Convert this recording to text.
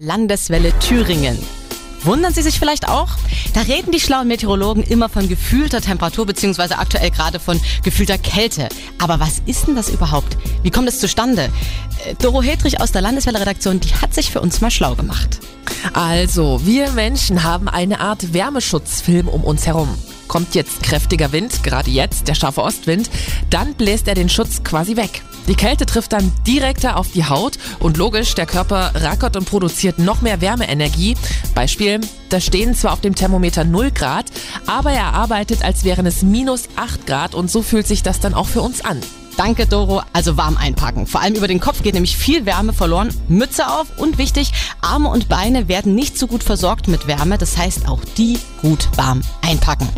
Landeswelle Thüringen. Wundern Sie sich vielleicht auch? Da reden die schlauen Meteorologen immer von gefühlter Temperatur beziehungsweise aktuell gerade von gefühlter Kälte. Aber was ist denn das überhaupt? Wie kommt es zustande? Äh, Doro Hedrich aus der Landeswelle-Redaktion, die hat sich für uns mal schlau gemacht. Also, wir Menschen haben eine Art Wärmeschutzfilm um uns herum. Kommt jetzt kräftiger Wind, gerade jetzt der scharfe Ostwind, dann bläst er den Schutz quasi weg. Die Kälte trifft dann direkter auf die Haut und logisch, der Körper rackert und produziert noch mehr Wärmeenergie. Beispiel, da stehen zwar auf dem Thermometer 0 Grad, aber er arbeitet, als wären es minus 8 Grad und so fühlt sich das dann auch für uns an. Danke, Doro. Also warm einpacken. Vor allem über den Kopf geht nämlich viel Wärme verloren. Mütze auf und wichtig, Arme und Beine werden nicht so gut versorgt mit Wärme. Das heißt auch die gut warm einpacken.